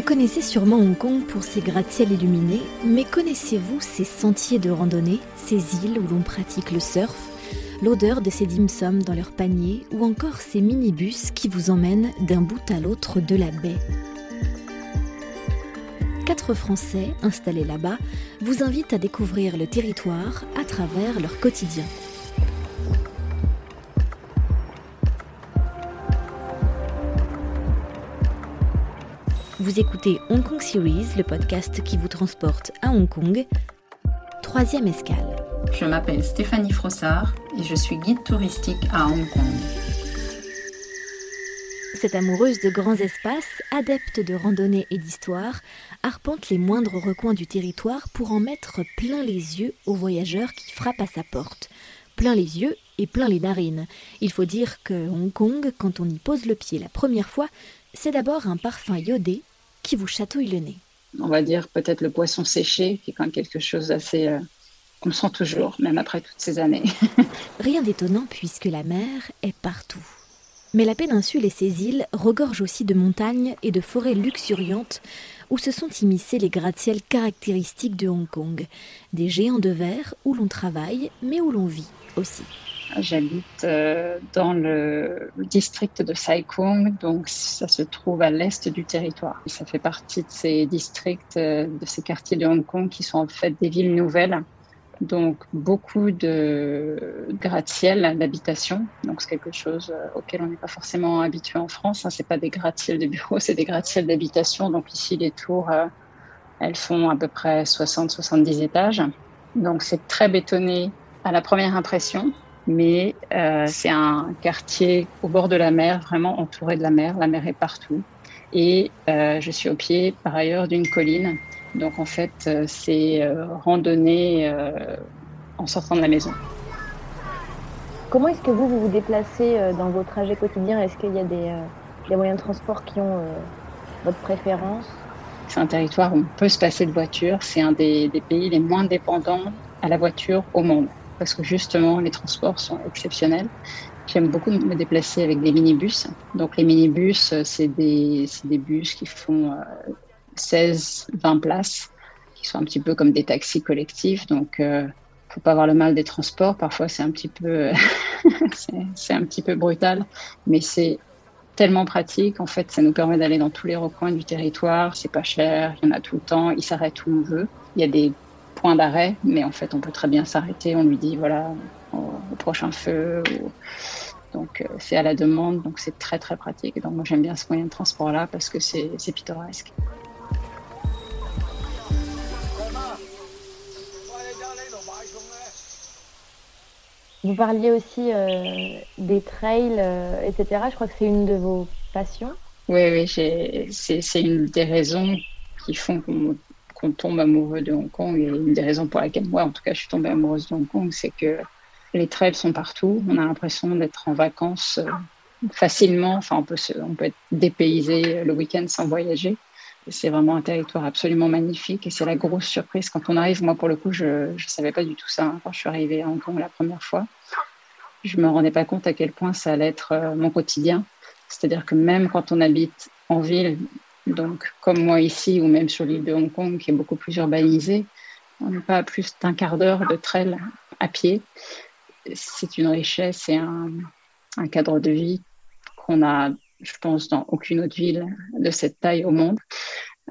Vous connaissez sûrement Hong Kong pour ses gratte-ciels illuminés, mais connaissez-vous ces sentiers de randonnée, ces îles où l'on pratique le surf, l'odeur de ces dim sum dans leur panier ou encore ces minibus qui vous emmènent d'un bout à l'autre de la baie? Quatre Français installés là-bas vous invitent à découvrir le territoire à travers leur quotidien. Vous écoutez Hong Kong Series, le podcast qui vous transporte à Hong Kong. Troisième escale. Je m'appelle Stéphanie Frossard et je suis guide touristique à Hong Kong. Cette amoureuse de grands espaces, adepte de randonnée et d'histoire, arpente les moindres recoins du territoire pour en mettre plein les yeux aux voyageurs qui frappent à sa porte. Plein les yeux et plein les narines. Il faut dire que Hong Kong, quand on y pose le pied la première fois, c'est d'abord un parfum iodé qui vous chatouille le nez On va dire peut-être le poisson séché, qui est quand même quelque chose d'assez... Euh, qu'on sent toujours, même après toutes ces années. Rien d'étonnant puisque la mer est partout. Mais la péninsule et ses îles regorgent aussi de montagnes et de forêts luxuriantes où se sont immiscés les gratte-ciels caractéristiques de Hong Kong, des géants de verre où l'on travaille mais où l'on vit aussi. J'habite euh, dans le district de Sai Kung, donc ça se trouve à l'est du territoire. Ça fait partie de ces districts, euh, de ces quartiers de Hong Kong qui sont en fait des villes nouvelles. Donc beaucoup de gratte-ciel d'habitation. Donc c'est quelque chose euh, auquel on n'est pas forcément habitué en France. Hein. C'est pas des gratte-ciel de bureaux, c'est des gratte-ciel d'habitation. Donc ici les tours, elles font à peu près 60-70 étages. Donc c'est très bétonné à la première impression mais euh, c'est un quartier au bord de la mer, vraiment entouré de la mer. La mer est partout. Et euh, je suis au pied, par ailleurs, d'une colline. Donc en fait, euh, c'est randonnée en sortant de la maison. Comment est-ce que vous, vous vous déplacez dans vos trajets quotidiens? Est-ce qu'il y a des, des, moyens de transport qui ont votre préférence? C'est un territoire où on peut se passer de voiture. C'est un des, des pays les moins dépendants à la voiture au monde parce que justement, les transports sont exceptionnels. J'aime beaucoup me déplacer avec des minibus. Donc, les minibus, euh, c'est des, des, bus qui font 16, euh, 20 places, qui sont un petit peu comme des taxis collectifs. Donc, euh, faut pas avoir le mal des transports. Parfois, c'est un petit peu, un petit peu brutal, mais c'est tellement pratique. En fait, ça nous permet d'aller dans tous les recoins du territoire. C'est pas cher, il y en a tout le temps. Il s'arrête où on veut. Il y a des point d'arrêt, mais en fait, on peut très bien s'arrêter. On lui dit, voilà, au, prochain feu. Donc, euh, c'est à la demande, donc c'est très, très pratique. donc, moi, j'aime bien ce moyen de transport-là parce que c'est pittoresque. Vous parliez aussi euh, des trails, euh, etc. Je crois que c'est une de vos passions. Oui, oui, c'est une des raisons qui font qu'on tombe amoureux de Hong Kong. Et une des raisons pour laquelle moi, en tout cas, je suis tombée amoureuse de Hong Kong, c'est que les trails sont partout. On a l'impression d'être en vacances euh, facilement. Enfin, on peut, on peut être dépaysé le week-end sans voyager. C'est vraiment un territoire absolument magnifique et c'est la grosse surprise quand on arrive. Moi, pour le coup, je ne savais pas du tout ça hein, quand je suis arrivée à Hong Kong la première fois. Je me rendais pas compte à quel point ça allait être euh, mon quotidien. C'est-à-dire que même quand on habite en ville, donc, comme moi ici, ou même sur l'île de Hong Kong, qui est beaucoup plus urbanisée, on n'a pas plus d'un quart d'heure de trail à pied. C'est une richesse et un, cadre de vie qu'on a, je pense, dans aucune autre ville de cette taille au monde.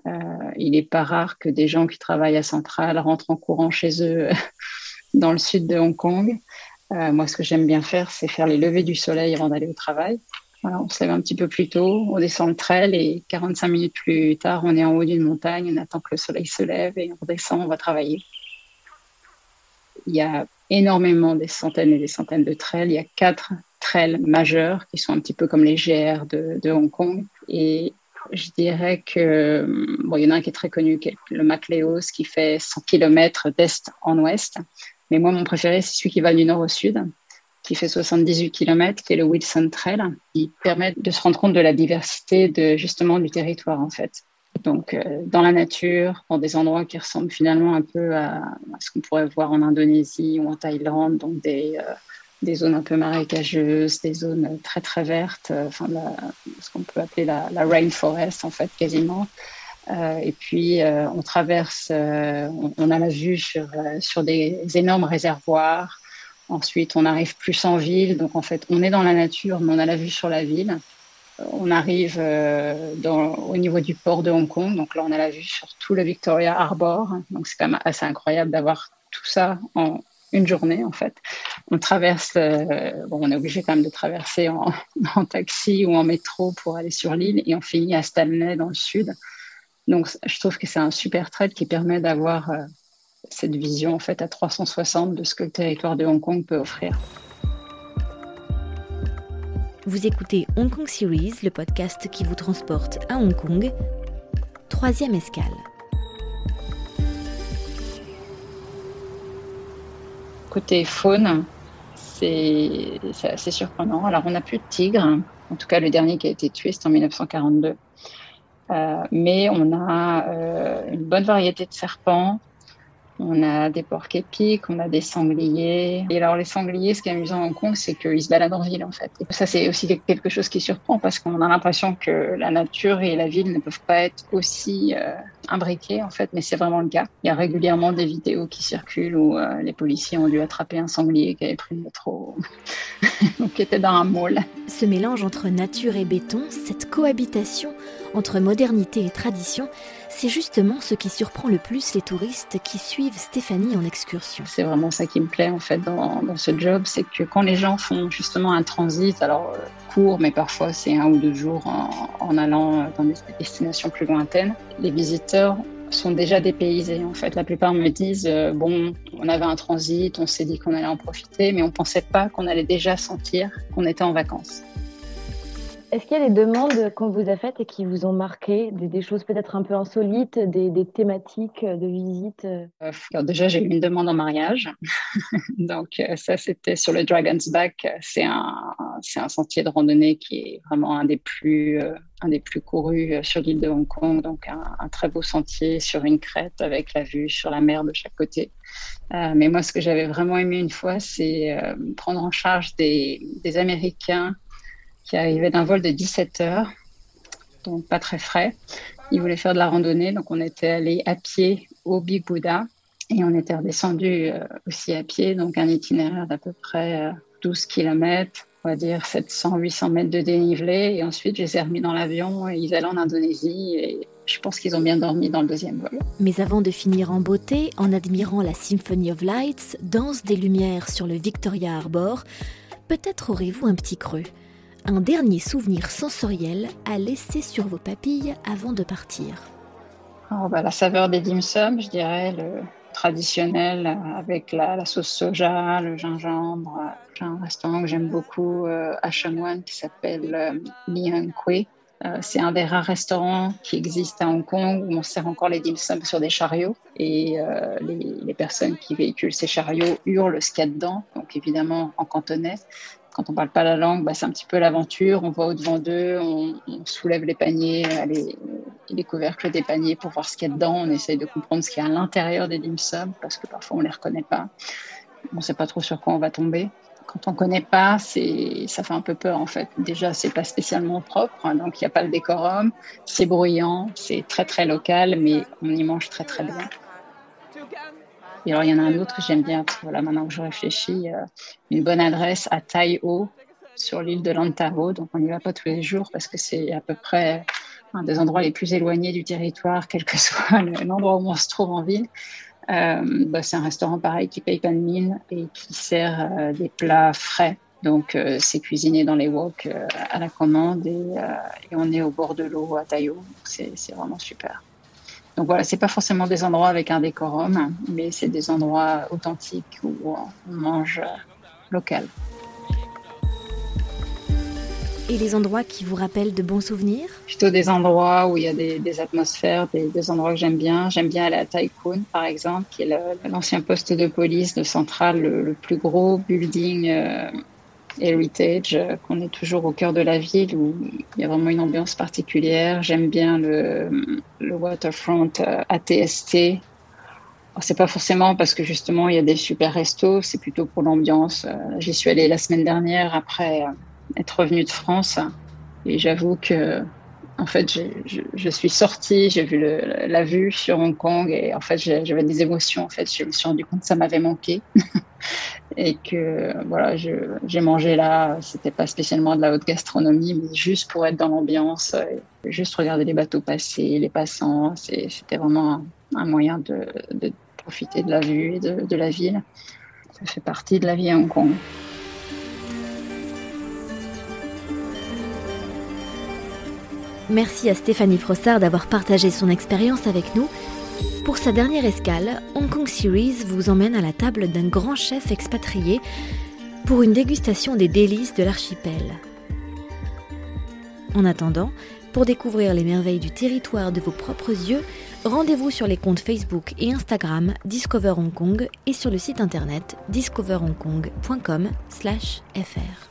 Euh, il n'est pas rare que des gens qui travaillent à Centrale rentrent en courant chez eux dans le sud de Hong Kong. Euh, moi, ce que j'aime bien faire, c'est faire les levées du soleil avant d'aller au travail on se lève un petit peu plus tôt, on descend le trail et 45 minutes plus tard, on est en haut d'une montagne, on attend que le soleil se lève et on redescend, on va travailler. Il y a énormément, des centaines et des centaines de trails. Il y a quatre trails majeurs qui sont un petit peu comme les GR de, Hong Kong. Et je dirais que, bon, il y en a un qui est très connu, le MacLeod, qui fait 100 km d'est en ouest. Mais moi, mon préféré, c'est celui qui va du nord au sud qui fait 78 km, qui est le Wilson Trail, qui permet de se rendre compte de la diversité de justement du territoire en fait. Donc euh, dans la nature, dans des endroits qui ressemblent finalement un peu à, ce qu'on pourrait voir en Indonésie ou en Thaïlande, donc des, euh, des zones un peu marécageuses, des zones très très vertes, euh, enfin ce qu'on peut appeler la, rainforest en fait quasiment. et puis, on traverse, on, a la vue sur, sur des énormes réservoirs. Ensuite, on arrive plus en ville. Donc, en fait, on est dans la nature, mais on a la vue sur la ville. On arrive dans, au niveau du port de Hong Kong. Donc là, on a la vue sur tout le Victoria Harbour. Donc, c'est quand même assez incroyable d'avoir tout ça en une journée en fait. On traverse, euh, bon, on est obligé quand même de traverser en, taxi ou en métro pour aller sur l'île et on finit à Stanley dans le sud. Donc je trouve que c'est un super trait qui permet d'avoir euh, cette vision en fait à 360 de ce que le territoire de Hong Kong peut offrir. Vous écoutez Hong Kong Series, le podcast qui vous transporte à Hong Kong. Troisième escale. Côté faune, c'est assez surprenant. Alors, on n'a plus de tigres. En tout cas, le dernier qui a été tué, c'est en 1942. Euh, mais on a euh, une bonne variété de serpents, on a des porcs épiques, on a des sangliers. Et alors, les sangliers, ce qui est amusant en Hong Kong, c'est qu'ils se baladent en ville, en fait. Ça, c'est aussi quelque chose qui surprend parce qu'on a l'impression que la nature et la ville ne peuvent pas être aussi euh, imbriquées, en fait, mais c'est vraiment le cas. Il y a régulièrement des vidéos qui circulent où euh, les policiers ont dû attraper un sanglier qui avait pris le métro, qui était dans un mall. Ce mélange entre nature et béton, cette cohabitation entre modernité et tradition, c'est justement ce qui surprend le plus les touristes qui suivent Stéphanie en excursion. C'est vraiment ça qui me plaît en fait dans, ce job, c'est que quand les gens font justement un transit, alors euh, court, mais parfois c'est un ou deux jours en, allant dans des destinations plus lointaines, les visiteurs sont déjà dépaysés. En fait, la plupart me disent euh, bon, on avait un transit, on s'est dit qu'on allait en profiter, mais on pensait pas qu'on allait déjà sentir qu'on était en vacances. Est-ce qu'il y a des demandes qu'on vous a faites et qui vous ont marqué, des, choses peut-être un peu insolites, des, thématiques de visite euh, Déjà, j'ai eu une demande en mariage. Donc, euh, ça, c'était sur le Dragon's Back. C'est un, c'est un sentier de randonnée qui est vraiment un des plus, euh, un des plus courus sur l'île de Hong Kong. Donc, un, très beau sentier sur une crête avec la vue sur la mer de chaque côté. mais moi, ce que j'avais vraiment aimé une fois, c'est prendre en charge des Américains qui arrivait d'un vol de 17 heures, donc pas très frais. Il voulait faire de la randonnée, donc on était allé à pied au Big Buddha et on était redescendu euh, aussi à pied, donc un itinéraire d'à peu près 12 euh, km, on va dire 700-800 mètres de dénivelé. Et ensuite, je les ai remis dans l'avion et ils allaient en Indonésie. Et je pense qu'ils ont bien dormi dans le deuxième vol. Mais avant de finir en beauté, en admirant la Symphony of Lights, danse des lumières sur le Victoria Harbour, peut-être aurez-vous un petit creux un dernier souvenir sensoriel à laisser sur vos papilles avant de partir oh, bah, La saveur des dim sum, je dirais, le traditionnel avec la, sauce soja, le gingembre. J'ai un restaurant que j'aime beaucoup euh, à Chamoine qui s'appelle euh, Liang Kui. Euh, c'est un des rares restaurants qui existe à Hong Kong où on sert encore les dim sum sur des chariots et les, les, personnes qui véhiculent ces chariots hurlent ce qu'il y a dedans, donc évidemment en cantonais quand on parle pas la langue, bah, c'est un petit peu l'aventure. On va au-devant d'eux, on, soulève les paniers, euh, les, les, couvercles des paniers pour voir ce qu'il y a dedans. On essaye de comprendre ce qu'il y a à l'intérieur des dim sum parce que parfois on les reconnaît pas. On ne sait pas trop sur quoi on va tomber. Quand on connaît pas, ça fait un peu peur en fait. Déjà, c'est pas spécialement propre, hein, donc il n'y a pas le décorum. C'est bruyant, c'est très très local, mais on y mange très très bien. Et alors, il y en a un autre que j'aime bien, voilà, maintenant que je réfléchis, euh, une bonne adresse à Tai O, sur l'île de Lantaro. Donc, on n'y va pas tous les jours parce que c'est à peu près un des endroits les plus éloignés du territoire, quel que soit l'endroit où on se trouve en ville. Euh, bah, c'est un restaurant pareil qui paye pas de mine et qui sert euh, des plats frais. Donc, c'est cuisiné dans les woks à la commande et, et, on est au bord de l'eau à Taïo. C'est vraiment super. Donc voilà, c'est pas forcément des endroits avec un décorum, mais c'est des endroits authentiques où on mange local. Et les endroits qui vous rappellent de bons souvenirs? Plutôt des endroits où il y a des, atmosphères, des, endroits que j'aime bien. J'aime bien aller à Tycoon, par exemple, qui est l'ancien poste de police de Centrale, le, plus gros building euh, Heritage, euh, qu'on est toujours au cœur de la ville où il y a vraiment une ambiance particulière. J'aime bien le, le waterfront euh, ATST. C'est pas forcément parce que justement il y a des super restos, c'est plutôt pour l'ambiance. Euh, j'y suis allée la semaine dernière après être revenue de France et j'avoue que en fait, je, je, suis sortie, j'ai vu la vue sur Hong Kong et en fait, j'avais des émotions. En fait, je me suis rendu compte que ça m'avait manqué et que voilà, j'ai mangé là. C'était pas spécialement de la haute gastronomie, mais juste pour être dans l'ambiance, juste regarder les bateaux passer, les passants. C'était vraiment un, moyen de, de, profiter de la vue et de, de la ville. Ça fait partie de la vie à Hong Kong. Merci à Stéphanie Frossard d'avoir partagé son expérience avec nous. Pour sa dernière escale, Hong Kong Series vous emmène à la table d'un grand chef expatrié pour une dégustation des délices de l'archipel. En attendant, pour découvrir les merveilles du territoire de vos propres yeux, rendez-vous sur les comptes Facebook et Instagram Discover Hong Kong et sur le site internet discoverhongkong.com/fr.